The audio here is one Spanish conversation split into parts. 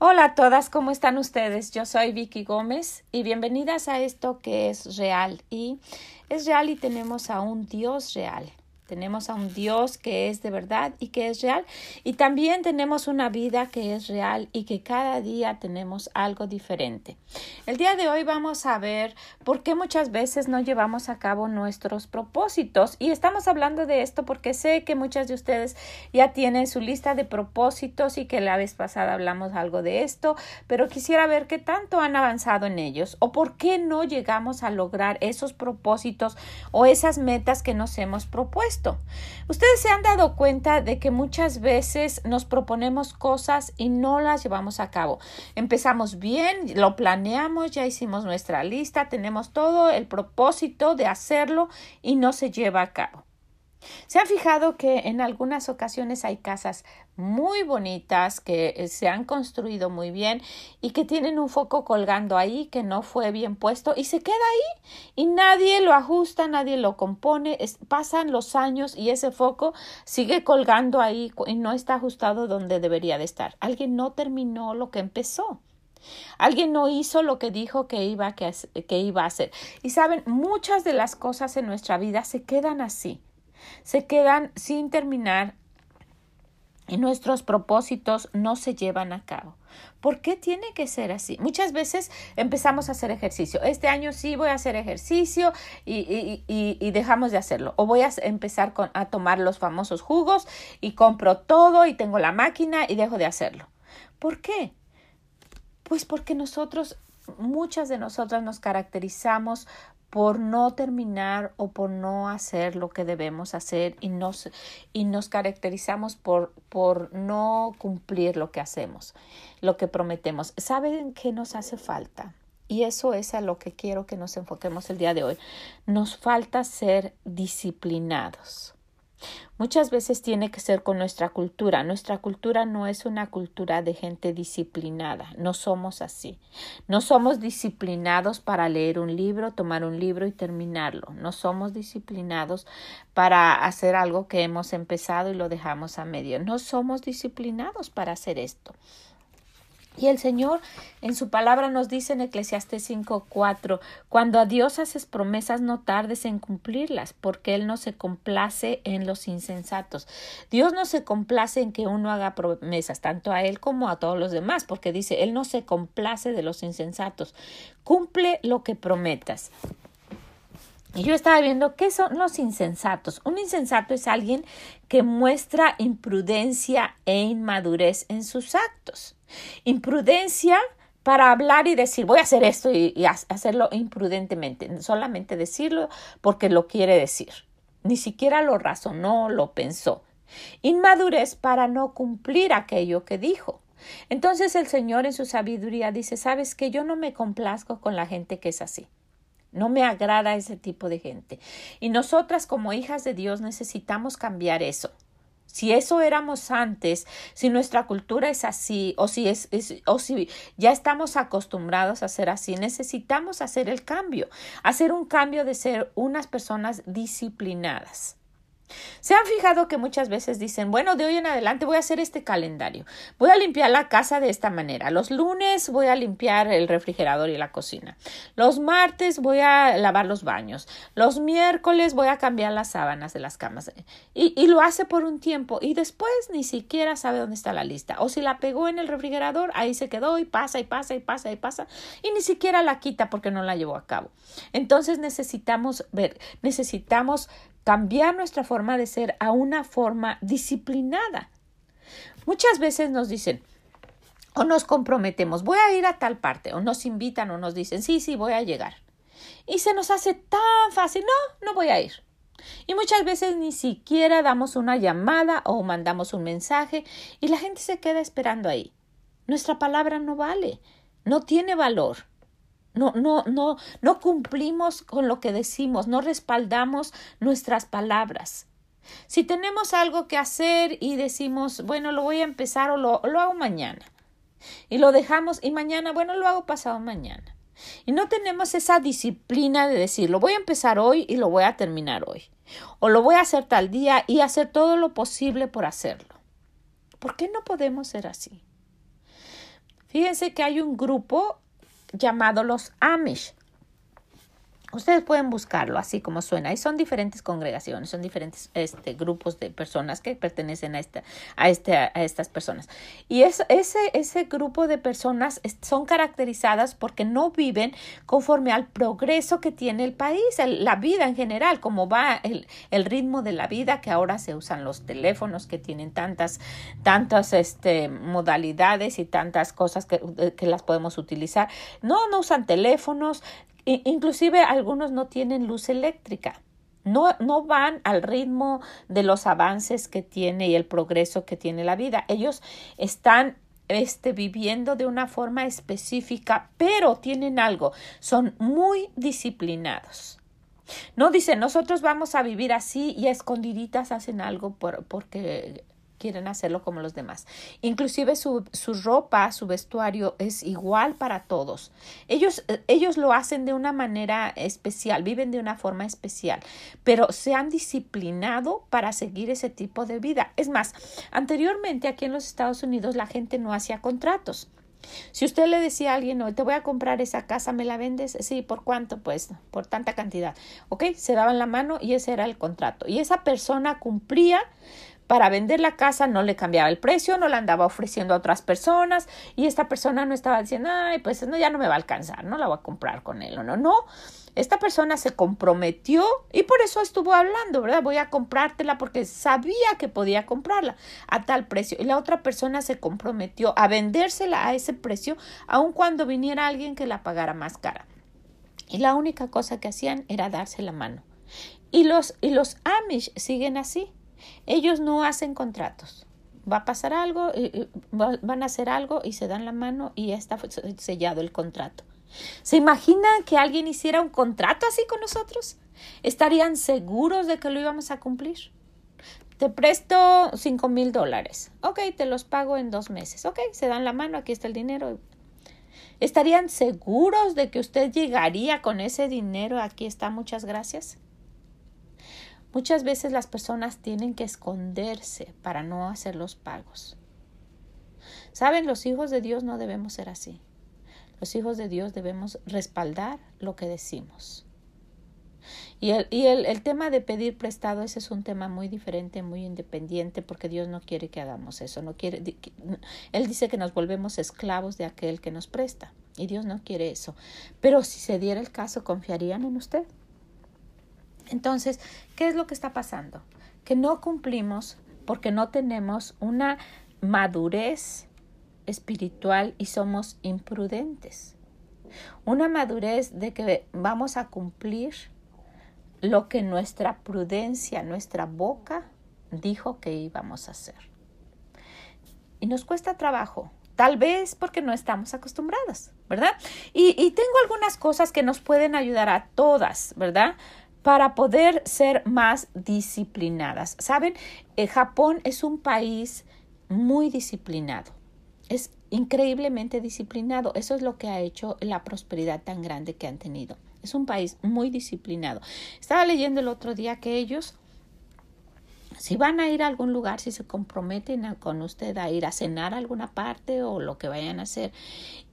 Hola a todas, ¿cómo están ustedes? Yo soy Vicky Gómez y bienvenidas a esto que es real. Y es real y tenemos a un Dios real. Tenemos a un Dios que es de verdad y que es real. Y también tenemos una vida que es real y que cada día tenemos algo diferente. El día de hoy vamos a ver por qué muchas veces no llevamos a cabo nuestros propósitos. Y estamos hablando de esto porque sé que muchas de ustedes ya tienen su lista de propósitos y que la vez pasada hablamos algo de esto, pero quisiera ver qué tanto han avanzado en ellos o por qué no llegamos a lograr esos propósitos o esas metas que nos hemos propuesto. Ustedes se han dado cuenta de que muchas veces nos proponemos cosas y no las llevamos a cabo. Empezamos bien, lo planeamos, ya hicimos nuestra lista, tenemos todo el propósito de hacerlo y no se lleva a cabo. ¿Se han fijado que en algunas ocasiones hay casas muy bonitas que eh, se han construido muy bien y que tienen un foco colgando ahí que no fue bien puesto y se queda ahí y nadie lo ajusta, nadie lo compone, pasan los años y ese foco sigue colgando ahí y no está ajustado donde debería de estar. Alguien no terminó lo que empezó. Alguien no hizo lo que dijo que iba, que, que iba a hacer. Y saben, muchas de las cosas en nuestra vida se quedan así se quedan sin terminar y nuestros propósitos no se llevan a cabo. ¿Por qué tiene que ser así? Muchas veces empezamos a hacer ejercicio. Este año sí voy a hacer ejercicio y, y, dejamos de hacerlo. O voy a empezar a tomar los famosos jugos y compro todo y tengo la máquina y dejo de hacerlo. ¿Por qué? Pues porque nosotros, muchas de nosotras nos caracterizamos por no terminar o por no hacer lo que debemos hacer y nos, y nos caracterizamos por, por no cumplir lo que hacemos, lo que prometemos. ¿Saben qué nos hace falta? Y eso es a lo que quiero que nos enfoquemos el día de hoy. Nos falta ser disciplinados. Muchas veces tiene que ser con nuestra cultura. Nuestra cultura no es una cultura de gente disciplinada. No somos así. No somos disciplinados para leer un libro, tomar un libro y terminarlo. No somos disciplinados para hacer algo que hemos empezado y lo dejamos a medio. No somos disciplinados para hacer esto. Y el Señor en su palabra nos dice en Eclesiastes 5:4, cuando a Dios haces promesas no tardes en cumplirlas, porque Él no se complace en los insensatos. Dios no se complace en que uno haga promesas, tanto a Él como a todos los demás, porque dice, Él no se complace de los insensatos. Cumple lo que prometas. Y yo estaba viendo qué son los insensatos. Un insensato es alguien que muestra imprudencia e inmadurez en sus actos. Imprudencia para hablar y decir voy a hacer esto y, hacerlo imprudentemente, solamente decirlo porque lo quiere decir. Ni siquiera lo razonó, lo pensó. Inmadurez para no cumplir aquello que dijo. Entonces el Señor en su sabiduría dice, sabes que yo no me complazco con la gente que es así. No me agrada ese tipo de gente. Y nosotras como hijas de Dios necesitamos cambiar eso. Si eso éramos antes, si nuestra cultura es así, o si es, o si ya estamos acostumbrados a ser así, necesitamos hacer el cambio, hacer un cambio de ser unas personas disciplinadas. ¿Se han fijado que muchas veces dicen, bueno, de hoy en adelante voy a hacer este calendario, voy a limpiar la casa de esta manera, los lunes voy a limpiar el refrigerador y la cocina, los martes voy a lavar los baños, los miércoles voy a cambiar las sábanas de las camas y, lo hace por un tiempo y después ni siquiera sabe dónde está la lista. O si la pegó en el refrigerador, ahí se quedó y pasa y pasa y pasa y pasa y ni siquiera la quita porque no la llevó a cabo. Entonces necesitamos ver, necesitamos cambiar nuestra forma de ser a una forma disciplinada. Muchas veces nos dicen, o nos comprometemos, voy a ir a tal parte, o nos invitan o nos dicen, sí, sí, voy a llegar. Y se nos hace tan fácil, no, no voy a ir. Y muchas veces ni siquiera damos una llamada o mandamos un mensaje y la gente se queda esperando ahí. Nuestra palabra no vale, no tiene valor. No, no, no, no cumplimos con lo que decimos, no respaldamos nuestras palabras. Si tenemos algo que hacer y decimos, bueno, lo voy a empezar o lo, lo hago mañana, y lo dejamos y mañana, bueno, lo hago pasado mañana. Y no tenemos esa disciplina de decir, lo voy a empezar hoy y lo voy a terminar hoy. O lo voy a hacer tal día y hacer todo lo posible por hacerlo. ¿Por qué no podemos ser así? Fíjense que hay un grupo llamado los Amish. Ustedes pueden buscarlo así como suena. Y son diferentes congregaciones, son diferentes este, grupos de personas que pertenecen a, esta, a, este, a estas personas. Y es, ese, ese grupo de personas son caracterizadas porque no viven conforme al progreso que tiene el país, la vida en general, como va el, el, ritmo de la vida, que ahora se usan los teléfonos que tienen tantas, tantas este, modalidades y tantas cosas que, que las podemos utilizar. No, no usan teléfonos, Inclusive algunos no tienen luz eléctrica. No, no, van al ritmo de los avances que tiene y el progreso que tiene la vida. Ellos están este, viviendo de una forma específica, pero tienen algo, son muy disciplinados. No dicen, nosotros vamos a vivir así y escondiditas hacen algo por, porque quieren hacerlo como los demás. Inclusive su, su, ropa, su vestuario es igual para todos. Ellos, eh, ellos lo hacen de una manera especial, viven de una forma especial, pero se han disciplinado para seguir ese tipo de vida. Es más, anteriormente aquí en los Estados Unidos la gente no hacía contratos. Si usted le decía a alguien, no, te voy a comprar esa casa, ¿me la vendes? Sí, ¿por cuánto? Pues por tanta cantidad. ¿Ok? Se daban la mano y ese era el contrato. Y esa persona cumplía para vender la casa no le cambiaba el precio, no la andaba ofreciendo a otras personas y esta persona no estaba diciendo, ay, pues no, ya no me va a alcanzar, no la voy a comprar con él o no, no. Esta persona se comprometió y por eso estuvo hablando, ¿verdad? Voy a comprártela porque sabía que podía comprarla a tal precio. Y la otra persona se comprometió a vendérsela a ese precio, aun cuando viniera alguien que la pagara más cara. Y la única cosa que hacían era darse la mano. Y los, y los Amish siguen así. Ellos no hacen contratos. Va a pasar algo, van a hacer algo y se dan la mano y ya está sellado el contrato. ¿Se imaginan que alguien hiciera un contrato así con nosotros? ¿Estarían seguros de que lo íbamos a cumplir? Te presto cinco mil dólares. Ok, te los pago en dos meses. Ok, se dan la mano, aquí está el dinero. ¿Estarían seguros de que usted llegaría con ese dinero? Aquí está, muchas gracias. Muchas veces las personas tienen que esconderse para no hacer los pagos. Saben, los hijos de Dios no debemos ser así. Los hijos de Dios debemos respaldar lo que decimos. Y, el, y el, el, tema de pedir prestado, ese es un tema muy diferente, muy independiente, porque Dios no quiere que hagamos eso. No quiere, él dice que nos volvemos esclavos de aquel que nos presta. Y Dios no quiere eso. Pero si se diera el caso, ¿confiarían en usted? Entonces, ¿qué es lo que está pasando? Que no cumplimos porque no tenemos una madurez espiritual y somos imprudentes. Una madurez de que vamos a cumplir lo que nuestra prudencia, nuestra boca dijo que íbamos a hacer. Y nos cuesta trabajo, tal vez porque no estamos acostumbrados, ¿verdad? Y tengo algunas cosas que nos pueden ayudar a todas, ¿verdad? Para poder ser más disciplinadas. Saben, eh, Japón es un país muy disciplinado. Es increíblemente disciplinado. Eso es lo que ha hecho la prosperidad tan grande que han tenido. Es un país muy disciplinado. Estaba leyendo el otro día que ellos si van a ir a algún lugar, si se comprometen con usted a ir a cenar a alguna parte o lo que vayan a hacer.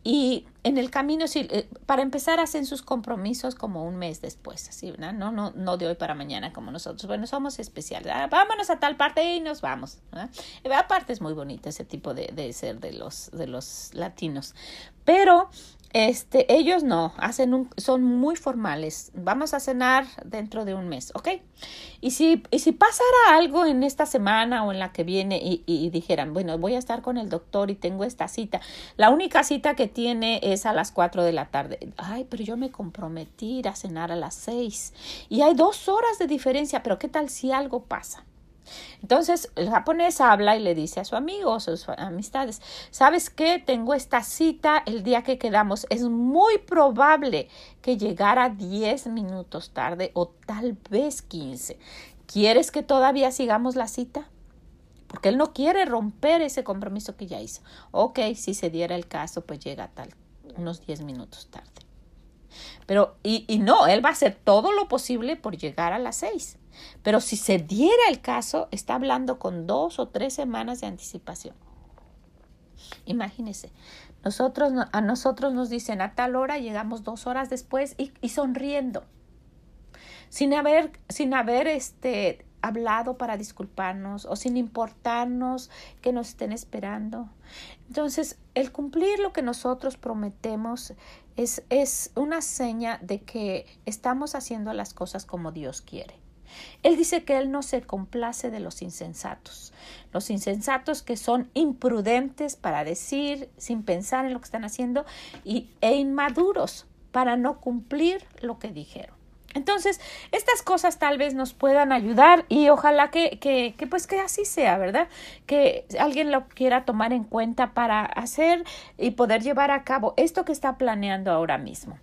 Y en el camino, si, eh, para empezar, hacen sus compromisos como un mes después, así, ¿no? No, no, no de hoy para mañana como nosotros. Bueno, somos especiales. Ah, vámonos a tal parte y nos vamos. Aparte es muy bonito ese tipo de, de ser de los, de los latinos. Pero este, ellos no, hacen un, son muy formales. Vamos a cenar dentro de un mes, ¿ok? Y si, y si pasara algo en esta semana o en la que viene y, y, dijeran, bueno, voy a estar con el doctor y tengo esta cita, la única cita que tiene es a las 4 de la tarde. Ay, pero yo me comprometí a cenar a las 6 y hay dos horas de diferencia, pero ¿qué tal si algo pasa? Entonces el japonés habla y le dice a su amigo o sus amistades, ¿sabes qué? Tengo esta cita el día que quedamos. Es muy probable que llegara 10 minutos tarde o tal vez 15. ¿Quieres que todavía sigamos la cita? Porque él no quiere romper ese compromiso que ya hizo. Ok, si se diera el caso, pues llega tal, unos 10 minutos tarde. Pero, y, y no, él va a hacer todo lo posible por llegar a las 6. Pero si se diera el caso, está hablando con dos o tres semanas de anticipación. Imagínese, Nosotros, a nosotros nos dicen a tal hora, llegamos dos horas después y, y sonriendo, sin haber, sin haber este, hablado para disculparnos o sin importarnos que nos estén esperando. Entonces, el cumplir lo que nosotros prometemos es, es una seña de que estamos haciendo las cosas como Dios quiere. Él dice que Él no se complace de los insensatos. Los insensatos que son imprudentes para decir sin pensar en lo que están haciendo y, e inmaduros para no cumplir lo que dijeron. Entonces, estas cosas tal vez nos puedan ayudar y ojalá que, que, pues que así sea, ¿verdad? Que alguien lo quiera tomar en cuenta para hacer y poder llevar a cabo esto que está planeando ahora mismo.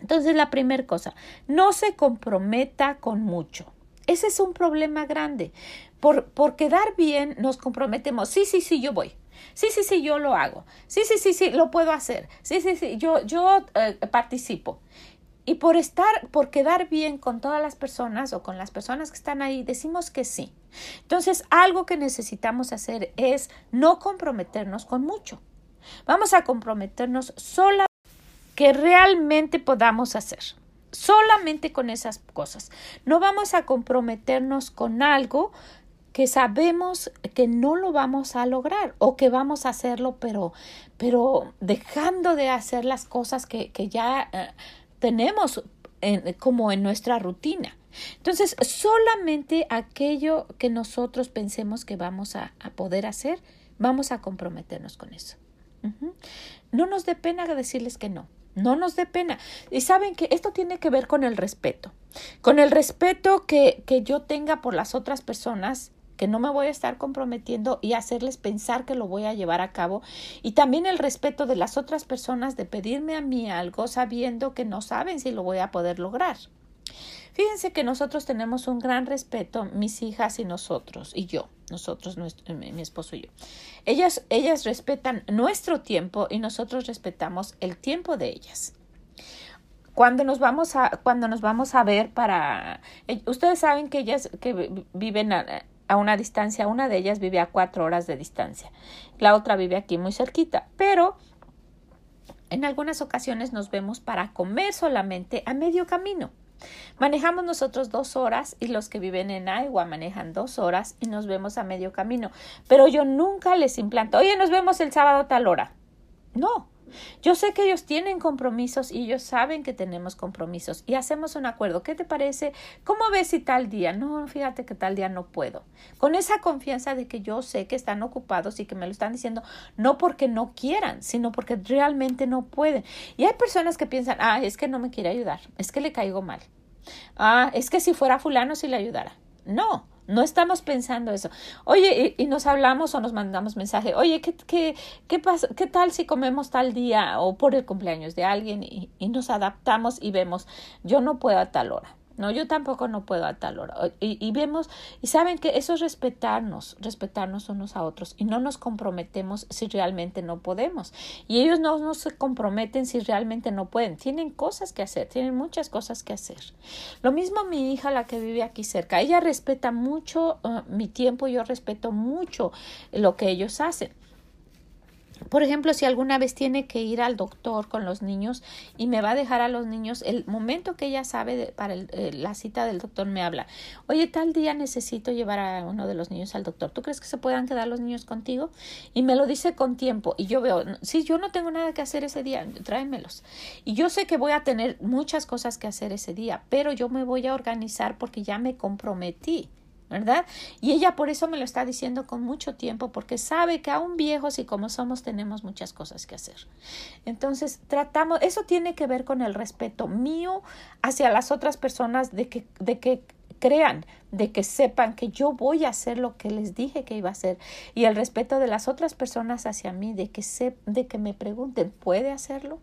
Entonces, la primera cosa, no se comprometa con mucho. Ese es un problema grande. Por, por quedar bien nos comprometemos. Sí, sí, sí, yo voy. Sí, sí, sí, yo lo hago. Sí, sí, sí, sí, lo puedo hacer. Sí, sí, sí, yo, yo eh, participo. Y por estar, por quedar bien con todas las personas o con las personas que están ahí, decimos que sí. Entonces, algo que necesitamos hacer es no comprometernos con mucho. Vamos a comprometernos sola que realmente podamos hacer. Solamente con esas cosas. No vamos a comprometernos con algo que sabemos que no lo vamos a lograr o que vamos a hacerlo, pero, pero dejando de hacer las cosas que, que ya eh, tenemos como en nuestra rutina. Entonces, solamente aquello que nosotros pensemos que vamos a, poder hacer, vamos a comprometernos con eso. No nos dé pena decirles que no. No nos dé pena. Y saben que esto tiene que ver con el respeto. Con el respeto que, que yo tenga por las otras personas que no me voy a estar comprometiendo y hacerles pensar que lo voy a llevar a cabo y también el respeto de las otras personas de pedirme a mí algo sabiendo que no saben si lo voy a poder lograr. Fíjense que nosotros tenemos un gran respeto, mis hijas y nosotros, y yo, nosotros, nuestro, mi esposo y yo. Ellas, ellas respetan nuestro tiempo y nosotros respetamos el tiempo de ellas cuando nos vamos a cuando nos vamos a ver para eh, ustedes saben que ellas que viven a una distancia. Una de ellas vive a cuatro horas de distancia. La otra vive aquí muy cerquita. Pero en algunas ocasiones nos vemos para comer solamente a medio camino. Manejamos nosotros dos horas y los que viven en Iowa manejan dos horas y nos vemos a medio camino. Pero yo nunca les implanto, oye, nos vemos el sábado a tal hora. No, yo sé que ellos tienen compromisos y ellos saben que tenemos compromisos y hacemos un acuerdo. ¿Qué te parece? ¿Cómo ves si tal día? No, fíjate que tal día no puedo. Con esa confianza de que yo sé que están ocupados y que me lo están diciendo no porque no quieran, sino porque realmente no pueden. Y hay personas que piensan, ah, es que no me quiere ayudar, es que le caigo mal. Ah, es que si fuera fulano si le ayudara. No, no estamos pensando eso. Oye, y, nos hablamos o nos mandamos mensaje. Oye, ¿qué, qué, qué, ¿qué tal si comemos tal día o por el cumpleaños de alguien y, y nos adaptamos y vemos, yo no puedo a tal hora? No, yo tampoco no puedo a tal hora. Y, vemos, y saben que eso es respetarnos, respetarnos unos a otros y no nos comprometemos si realmente no podemos. Y ellos no, no se comprometen si realmente no pueden. Tienen cosas que hacer, tienen muchas cosas que hacer. Lo mismo mi hija, la que vive aquí cerca, ella respeta mucho uh, mi tiempo, yo respeto mucho lo que ellos hacen. Por ejemplo, si alguna vez tiene que ir al doctor con los niños y me va a dejar a los niños, el momento que ella sabe para eh, la cita del doctor me habla, oye, tal día necesito llevar a uno de los niños al doctor, ¿tú crees que se puedan quedar los niños contigo? Y me lo dice con tiempo y yo veo, si yo no tengo nada que hacer ese día, tráemelos. Y yo sé que voy a tener muchas cosas que hacer ese día, pero yo me voy a organizar porque ya me comprometí. ¿Verdad? Y ella por eso me lo está diciendo con mucho tiempo, porque sabe que aún viejos y como somos tenemos muchas cosas que hacer. Entonces, tratamos, eso tiene que ver con el respeto mío hacia las otras personas de que, de que crean, de que sepan que yo voy a hacer lo que les dije que iba a hacer y el respeto de las otras personas hacia mí, de que, se, de que me pregunten, ¿puede hacerlo?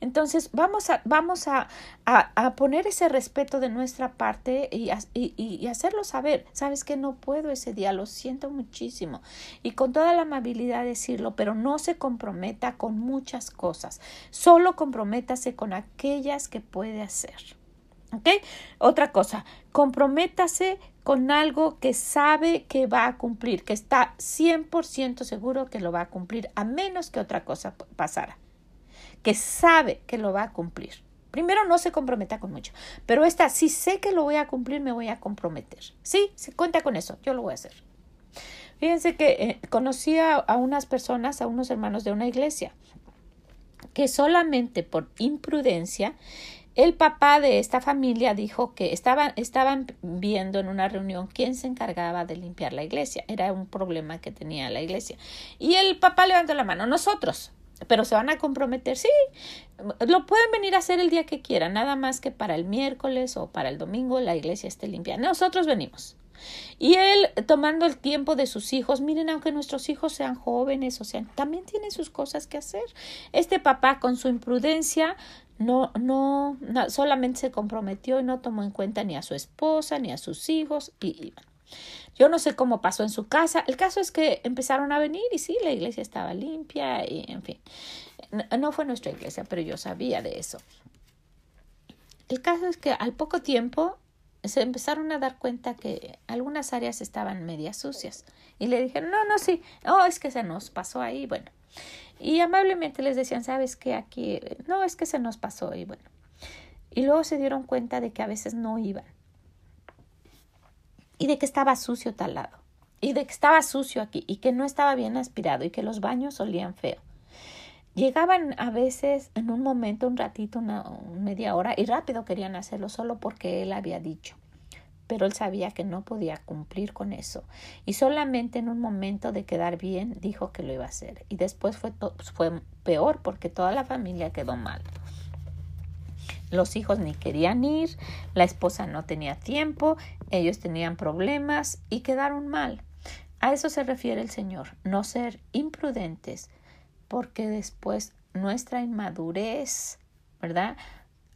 Entonces, vamos a, vamos a, a, poner ese respeto de nuestra parte y, y, y, hacerlo saber. Sabes que no puedo ese día, lo siento muchísimo. Y con toda la amabilidad decirlo, pero no se comprometa con muchas cosas. Solo comprométase con aquellas que puede hacer. ¿Ok? Otra cosa, comprométase con algo que sabe que va a cumplir, que está 100% seguro que lo va a cumplir, a menos que otra cosa pasara, que sabe que lo va a cumplir. Primero no se comprometa con mucho, pero esta, si sé que lo voy a cumplir, me voy a comprometer. Sí, se cuenta con eso, yo lo voy a hacer. Fíjense que eh, conocí a, unas personas, a unos hermanos de una iglesia, que solamente por imprudencia el papá de esta familia dijo que estaban, estaban viendo en una reunión quién se encargaba de limpiar la iglesia. Era un problema que tenía la iglesia. Y el papá levantó la mano, nosotros. Pero se van a comprometer, sí, lo pueden venir a hacer el día que quieran, nada más que para el miércoles o para el domingo la iglesia esté limpia. Nosotros venimos. Y él tomando el tiempo de sus hijos, miren, aunque nuestros hijos sean jóvenes, o sean, también tienen sus cosas que hacer. Este papá con su imprudencia no, no, solamente se comprometió y no tomó en cuenta ni a su esposa ni a sus hijos y, yo no sé cómo pasó en su casa. El caso es que empezaron a venir y sí, la iglesia estaba limpia y en fin. No fue nuestra iglesia, pero yo sabía de eso. El caso es que al poco tiempo se empezaron a dar cuenta que algunas áreas estaban medias sucias y le dijeron, no, no, sí, oh, es que se nos pasó ahí, bueno. Y amablemente les decían, sabes que aquí, no, es que se nos pasó y bueno. Y luego se dieron cuenta de que a veces no iban. Y de que estaba sucio tal lado. Y de que estaba sucio aquí. Y que no estaba bien aspirado. Y que los baños olían feo. Llegaban a veces en un momento, un ratito, una media hora, y rápido querían hacerlo solo porque él había dicho pero él sabía que no podía cumplir con eso y solamente en un momento de quedar bien dijo que lo iba a hacer y después fue, fue peor porque toda la familia quedó mal. Los hijos ni querían ir, la esposa no tenía tiempo, ellos tenían problemas y quedaron mal. A eso se refiere el Señor, no ser imprudentes, porque después nuestra inmadurez, ¿verdad?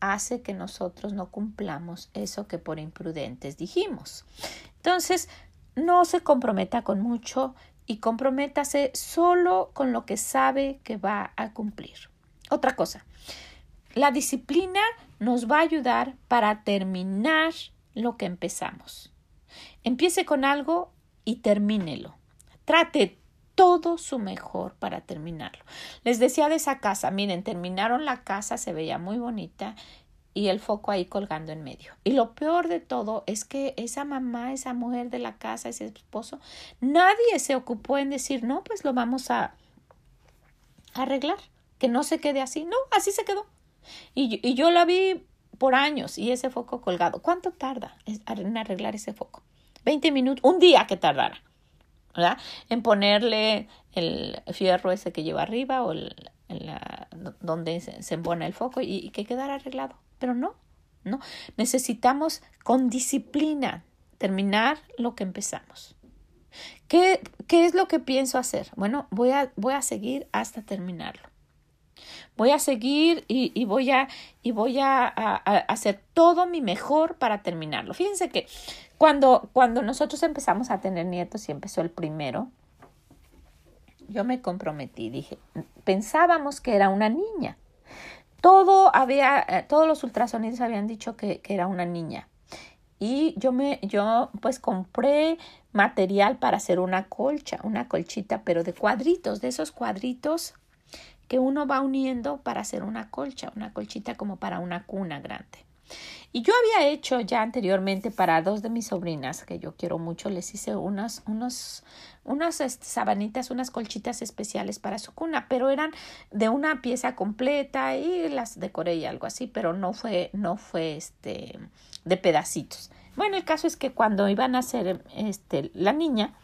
hace que nosotros no cumplamos eso que por imprudentes dijimos. Entonces, no se comprometa con mucho y comprométase solo con lo que sabe que va a cumplir. Otra cosa, la disciplina nos va a ayudar para terminar lo que empezamos. Empiece con algo y termínelo. Trate todo su mejor para terminarlo. Les decía de esa casa, miren, terminaron la casa, se veía muy bonita y el foco ahí colgando en medio. Y lo peor de todo es que esa mamá, esa mujer de la casa, ese esposo, nadie se ocupó en decir, no, pues lo vamos a arreglar, que no se quede así. No, así se quedó. Y, y yo la vi por años y ese foco colgado. ¿Cuánto tarda en arreglar ese foco? 20 minutos, un día que tardara. ¿verdad? En ponerle el fierro ese que lleva arriba o el, donde se, embona el foco y, que quedara arreglado. Pero no, no. Necesitamos con disciplina terminar lo que empezamos. ¿Qué, qué es lo que pienso hacer? Bueno, voy a, voy a seguir hasta terminarlo. Voy a seguir y, y voy, a, y voy a, a, hacer todo mi mejor para terminarlo. Fíjense que cuando, cuando nosotros empezamos a tener nietos y empezó el primero, yo me comprometí, dije, pensábamos que era una niña. Todo había, eh, todos los ultrasonidos habían dicho que, que, era una niña. Y yo me, yo pues compré material para hacer una colcha, una colchita, pero de cuadritos, de esos cuadritos que uno va uniendo para hacer una colcha, una colchita como para una cuna grande. Y yo había hecho ya anteriormente para dos de mis sobrinas, que yo quiero mucho, les hice unas, unos, unas este, sabanitas, unas colchitas especiales para su cuna, pero eran de una pieza completa y las decoré y algo así, pero no fue, no fue este, de pedacitos. Bueno, el caso es que cuando iban a hacer este, la niña,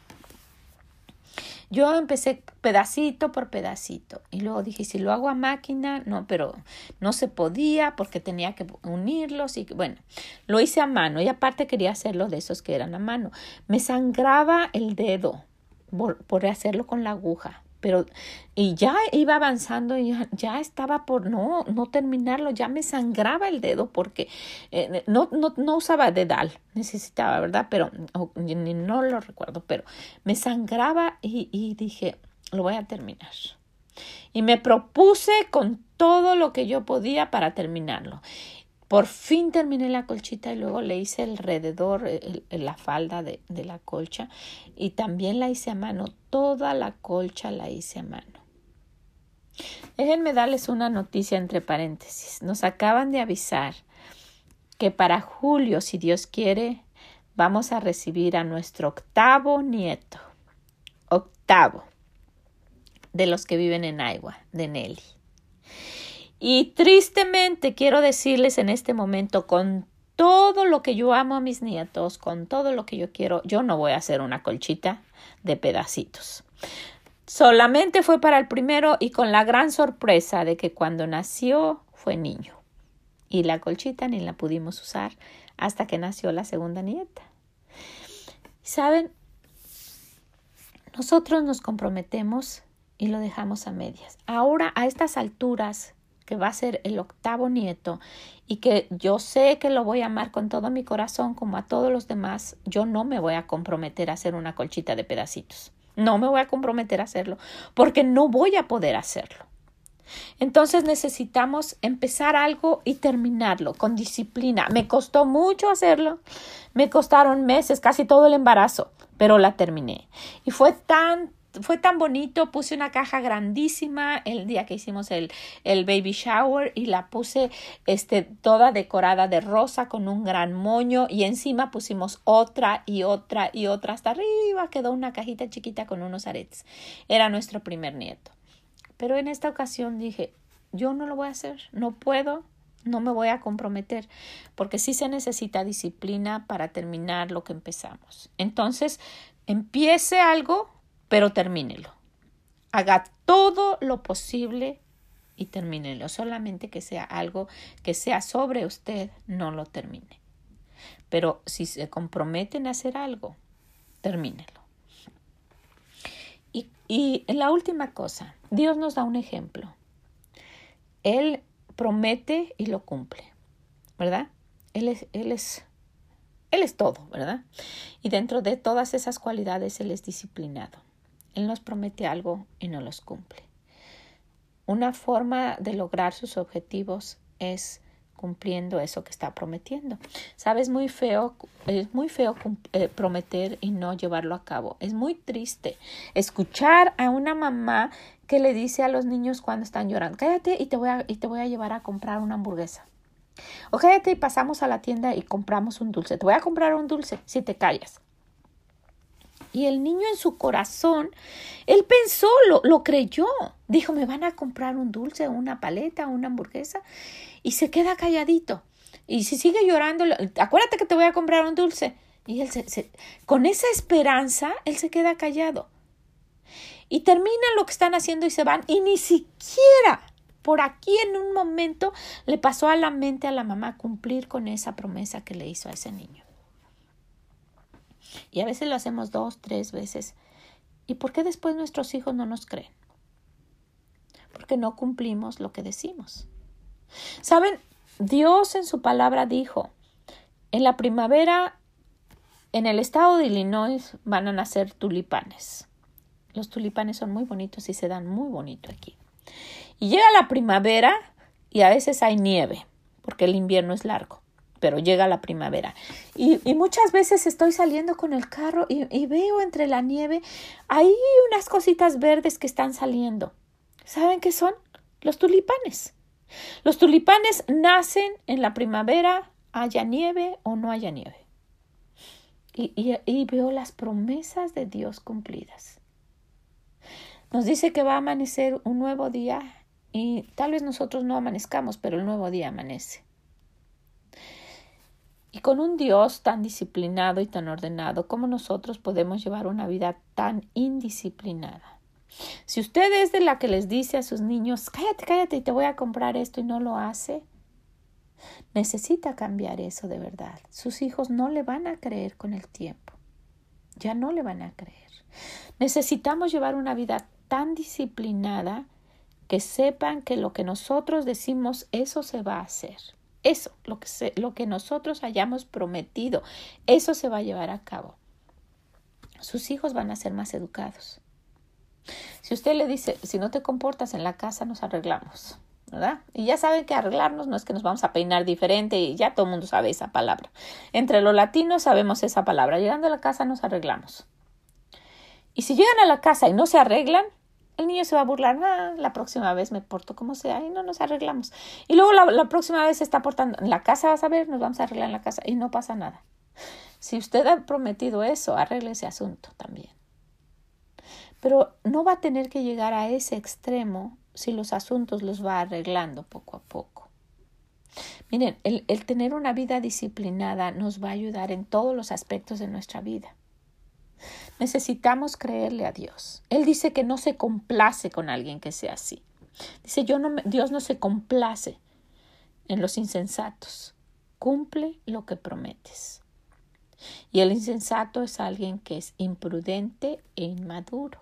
yo empecé pedacito por pedacito y luego dije, si lo hago a máquina, no, pero no se podía porque tenía que unirlos y bueno, lo hice a mano y aparte quería hacerlo de esos que eran a mano. Me sangraba el dedo por, por hacerlo con la aguja pero y ya iba avanzando y ya, estaba por no, no terminarlo, ya me sangraba el dedo porque eh, no, no, no usaba dedal, necesitaba, ¿verdad? Pero no lo recuerdo, pero me sangraba y, y dije, lo voy a terminar. Y me propuse con todo lo que yo podía para terminarlo. Por fin terminé la colchita y luego le hice alrededor la falda de, de la colcha y también la hice a mano. Toda la colcha la hice a mano. Déjenme darles una noticia entre paréntesis. Nos acaban de avisar que para julio, si Dios quiere, vamos a recibir a nuestro octavo nieto. Octavo de los que viven en Iowa, de Nelly. Y tristemente quiero decirles en este momento, con todo lo que yo amo a mis nietos, con todo lo que yo quiero, yo no voy a hacer una colchita de pedacitos. Solamente fue para el primero y con la gran sorpresa de que cuando nació fue niño. Y la colchita ni la pudimos usar hasta que nació la segunda nieta. ¿Saben? Nosotros nos comprometemos y lo dejamos a medias. Ahora, a estas alturas, que va a ser el octavo nieto y que yo sé que lo voy a amar con todo mi corazón como a todos los demás, yo no me voy a comprometer a hacer una colchita de pedacitos. No me voy a comprometer a hacerlo porque no voy a poder hacerlo. Entonces necesitamos empezar algo y terminarlo con disciplina. Me costó mucho hacerlo, me costaron meses, casi todo el embarazo, pero la terminé. Y fue tan fue tan bonito, puse una caja grandísima el día que hicimos el, el baby shower y la puse este, toda decorada de rosa con un gran moño y encima pusimos otra y otra y otra hasta arriba quedó una cajita chiquita con unos aretes. Era nuestro primer nieto. Pero en esta ocasión dije, yo no lo voy a hacer, no puedo, no me voy a comprometer, porque sí se necesita disciplina para terminar lo que empezamos. Entonces, empiece algo, pero termínelo. Haga todo lo posible y termínelo. Solamente que sea algo que sea sobre usted, no lo termine. Pero si se comprometen a hacer algo, termínelo. Y, y la última cosa, Dios nos da un ejemplo. Él promete y lo cumple, ¿verdad? Él es, él es, él es todo, ¿verdad? Y dentro de todas esas cualidades, Él es disciplinado. Él nos promete algo y no los cumple. Una forma de lograr sus objetivos es cumpliendo eso que está prometiendo. Sabes, muy feo, es muy feo eh, prometer y no llevarlo a cabo. Es muy triste escuchar a una mamá que le dice a los niños cuando están llorando, cállate y te voy a, y te voy a llevar a comprar una hamburguesa. O cállate y pasamos a la tienda y compramos un dulce. Te voy a comprar un dulce si te callas. Y el niño en su corazón, él pensó, lo, lo creyó. Dijo, me van a comprar un dulce, una paleta, una hamburguesa. Y se queda calladito. Y si sigue llorando, acuérdate que te voy a comprar un dulce. Y él se, con esa esperanza, él se queda callado. Y terminan lo que están haciendo y se van. Y ni siquiera por aquí en un momento le pasó a la mente a la mamá cumplir con esa promesa que le hizo a ese niño. Y a veces lo hacemos dos, tres veces. ¿Y por qué después nuestros hijos no nos creen? Porque no cumplimos lo que decimos. Saben, Dios en su palabra dijo, en la primavera en el estado de Illinois van a nacer tulipanes. Los tulipanes son muy bonitos y se dan muy bonito aquí. Y llega la primavera y a veces hay nieve, porque el invierno es largo pero llega la primavera. Y, muchas veces estoy saliendo con el carro y, veo entre la nieve, hay unas cositas verdes que están saliendo. ¿Saben qué son? Los tulipanes. Los tulipanes nacen en la primavera, haya nieve o no haya nieve. Y, y, veo las promesas de Dios cumplidas. Nos dice que va a amanecer un nuevo día y tal vez nosotros no amanezcamos, pero el nuevo día amanece. Y con un Dios tan disciplinado y tan ordenado, como nosotros podemos llevar una vida tan indisciplinada? Si usted es de la que les dice a sus niños, cállate, cállate y te voy a comprar esto y no lo hace, necesita cambiar eso de verdad. Sus hijos no le van a creer con el tiempo. Ya no le van a creer. Necesitamos llevar una vida tan disciplinada que sepan que lo que nosotros decimos, eso se va a hacer. Eso, lo que, lo que nosotros hayamos prometido, eso se va a llevar a cabo. Sus hijos van a ser más educados. Si usted le dice, si no te comportas en la casa, nos arreglamos. ¿verdad? Y ya saben que arreglarnos no es que nos vamos a peinar diferente y ya todo el mundo sabe esa palabra. Entre los latinos sabemos esa palabra. Llegando a la casa nos arreglamos. Y si llegan a la casa y no se arreglan, el niño se va a burlar, ah, la próxima vez me porto como sea y no nos arreglamos. Y luego la, la, próxima vez se está portando en la casa, vas a ver, nos vamos a arreglar en la casa y no pasa nada. Si usted ha prometido eso, arregle ese asunto también. Pero no va a tener que llegar a ese extremo si los asuntos los va arreglando poco a poco. Miren, el, el tener una vida disciplinada nos va a ayudar en todos los aspectos de nuestra vida. Necesitamos creerle a Dios. Él dice que no se complace con alguien que sea así. Dice, yo no, Dios no se complace en los insensatos. Cumple lo que prometes. Y el insensato es alguien que es imprudente e inmaduro.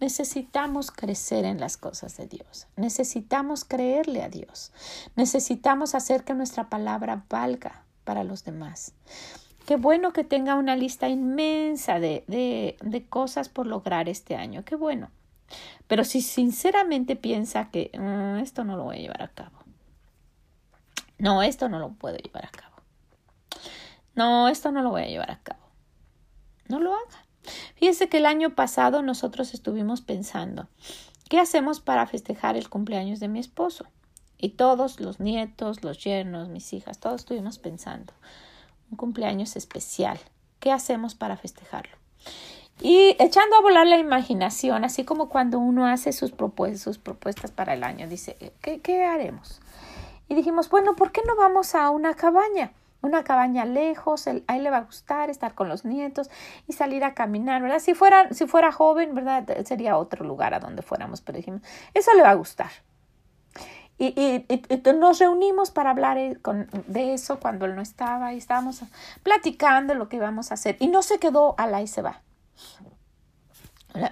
Necesitamos crecer en las cosas de Dios. Necesitamos creerle a Dios. Necesitamos hacer que nuestra palabra valga para los demás. Qué bueno que tenga una lista inmensa de, de, de cosas por lograr este año. Qué bueno. Pero si sinceramente piensa que mm, esto no lo voy a llevar a cabo. No, esto no lo puedo llevar a cabo. No, esto no lo voy a llevar a cabo. No lo haga. Fíjese que el año pasado nosotros estuvimos pensando, ¿qué hacemos para festejar el cumpleaños de mi esposo? Y todos los nietos, los yernos, mis hijas, todos estuvimos pensando, un cumpleaños especial. ¿Qué hacemos para festejarlo? Y echando a volar la imaginación, así como cuando uno hace sus, propuestas, sus propuestas para el año, dice, ¿qué, ¿qué haremos? Y dijimos, bueno, ¿por qué no vamos a una cabaña? Una cabaña lejos, él, a él le va a gustar estar con los nietos y salir a caminar, ¿verdad? Si fuera, si fuera joven, ¿verdad? Sería otro lugar a donde fuéramos, pero dijimos, eso le va a gustar. Y, y, y, nos reunimos para hablar eh, con, de eso cuando él no estaba y estábamos platicando lo que íbamos a hacer. Y no se quedó a la y se va.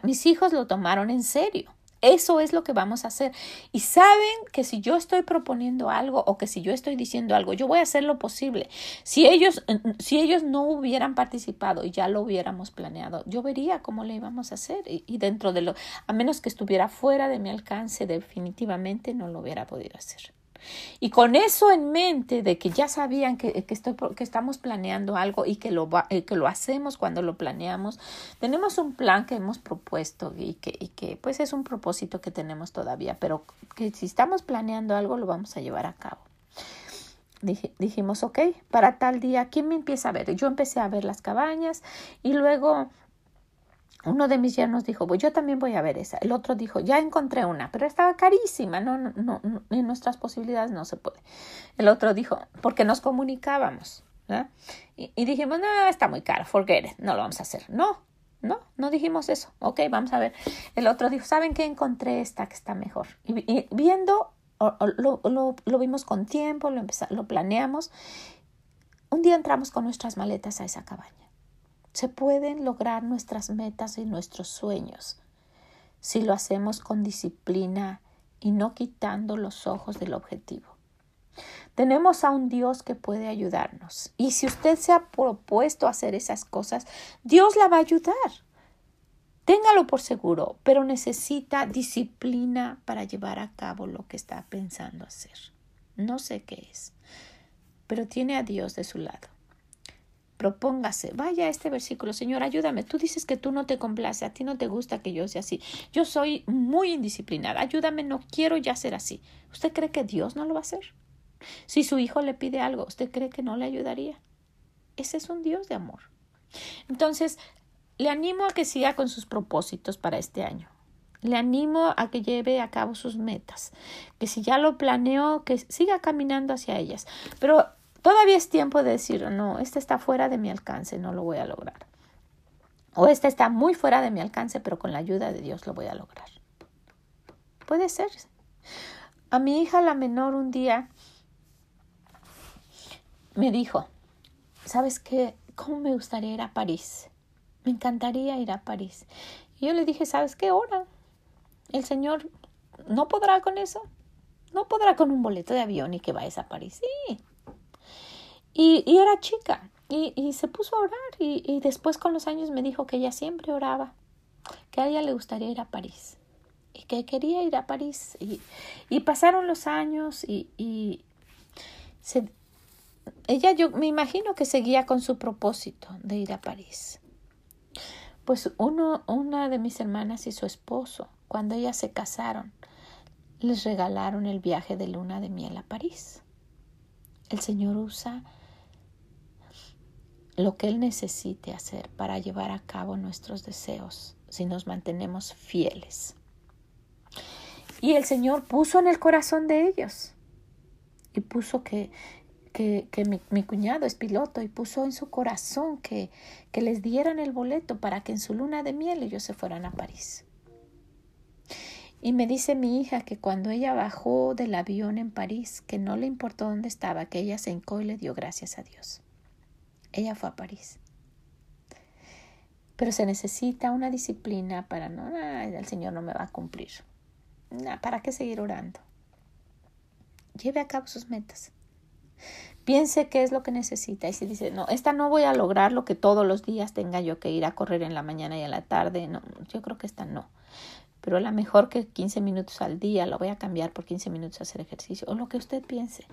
Mis hijos lo tomaron en serio. Eso es lo que vamos a hacer. Y saben que si yo estoy proponiendo algo o que si yo estoy diciendo algo, yo voy a hacer lo posible. Si ellos, si ellos no hubieran participado y ya lo hubiéramos planeado, yo vería cómo le íbamos a hacer. Y, y dentro de lo, a menos que estuviera fuera de mi alcance, definitivamente no lo hubiera podido hacer. Y con eso en mente de que ya sabían que, que, que estamos planeando algo y que lo, eh, que lo hacemos cuando lo planeamos, tenemos un plan que hemos propuesto y que, y que pues es un propósito que tenemos todavía, pero que si estamos planeando algo lo vamos a llevar a cabo. Dijimos, ok, para tal día, ¿quién me empieza a ver? Yo empecé a ver las cabañas y luego uno de mis yernos dijo, pues yo también voy a ver esa. El otro dijo, ya encontré una, pero estaba carísima, no, no, no, en nuestras posibilidades no se puede. El otro dijo, porque nos comunicábamos. Y, y, dijimos, no, está muy caro, forget it, no lo vamos a hacer. No, no, no dijimos eso. Ok, vamos a ver. El otro dijo, ¿saben qué? Encontré esta que está mejor. Y, viendo, lo, lo, vimos con tiempo, lo, lo planeamos. Un día entramos con nuestras maletas a esa cabaña se pueden lograr nuestras metas y nuestros sueños si lo hacemos con disciplina y no quitando los ojos del objetivo. Tenemos a un Dios que puede ayudarnos y si usted se ha propuesto hacer esas cosas, Dios la va a ayudar. Téngalo por seguro, pero necesita disciplina para llevar a cabo lo que está pensando hacer. No sé qué es, pero tiene a Dios de su lado propóngase, vaya a este versículo, Señor, ayúdame. Tú dices que tú no te complace, a ti no te gusta que yo sea así. Yo soy muy indisciplinada, ayúdame, no quiero ya ser así. ¿Usted cree que Dios no lo va a hacer? Si su hijo le pide algo, ¿usted cree que no le ayudaría? Ese es un Dios de amor. Entonces, le animo a que siga con sus propósitos para este año. Le animo a que lleve a cabo sus metas, que si ya lo planeó, que siga caminando hacia ellas. Pero Todavía es tiempo de decir, no, este está fuera de mi alcance, no lo voy a lograr. O este está muy fuera de mi alcance, pero con la ayuda de Dios lo voy a lograr. Puede ser. A mi hija la menor un día me dijo, ¿sabes qué? ¿Cómo me gustaría ir a París? Me encantaría ir a París. Y yo le dije, ¿sabes qué hora? El Señor no podrá con eso. No podrá con un boleto de avión y que vayas a París. Sí, y, era chica y, se puso a orar y, después con los años me dijo que ella siempre oraba, que a ella le gustaría ir a París. y que quería ir a París. Y, pasaron los años y, ella yo me imagino que seguía con su propósito de ir a París. Pues uno, una de mis hermanas y su esposo, cuando ellas se casaron, les regalaron el viaje de luna de miel a París. El Señor usa lo que Él necesite hacer para llevar a cabo nuestros deseos si nos mantenemos fieles. Y el Señor puso en el corazón de ellos y puso que que, mi, cuñado es piloto y puso en su corazón que, que les dieran el boleto para que en su luna de miel ellos se fueran a París. Y me dice mi hija que cuando ella bajó del avión en París, que no le importó dónde estaba, que ella se hincó y le dio gracias a Dios. Ella fue a París. Pero se necesita una disciplina para no, el Señor no me va a cumplir. ¿Para qué seguir orando? Lleve a cabo sus metas. Piense qué es lo que necesita y si dice, no, esta no voy a lograr lo que todos los días tenga yo que ir a correr en la mañana y en la tarde, no, yo creo que esta no. Pero la mejor que 15 minutos al día lo voy a cambiar por 15 minutos a hacer ejercicio o lo que usted piense.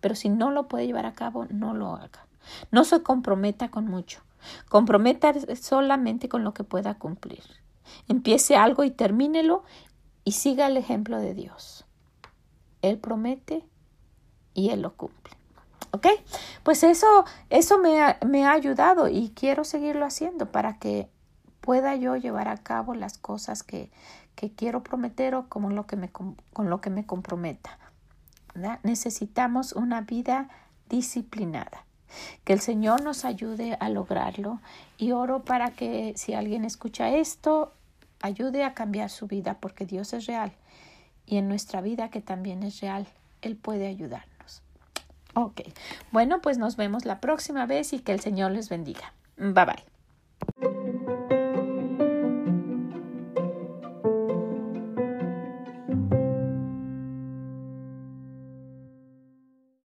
Pero si no lo puede llevar a cabo, no lo haga. No se comprometa con mucho. Comprometa solamente con lo que pueda cumplir. Empiece algo y termínelo y siga el ejemplo de Dios. Él promete y Él lo cumple. ¿Ok? Pues eso, eso me ha, me ha ayudado y quiero seguirlo haciendo para que pueda yo llevar a cabo las cosas que, que quiero prometer o como lo que me, con lo que me comprometa. Necesitamos una vida disciplinada. Que el Señor nos ayude a lograrlo y oro para que si alguien escucha esto, ayude a cambiar su vida porque Dios es real y en nuestra vida que también es real, Él puede ayudar. Ok, bueno, pues nos vemos la próxima vez y que el Señor les bendiga. Bye bye.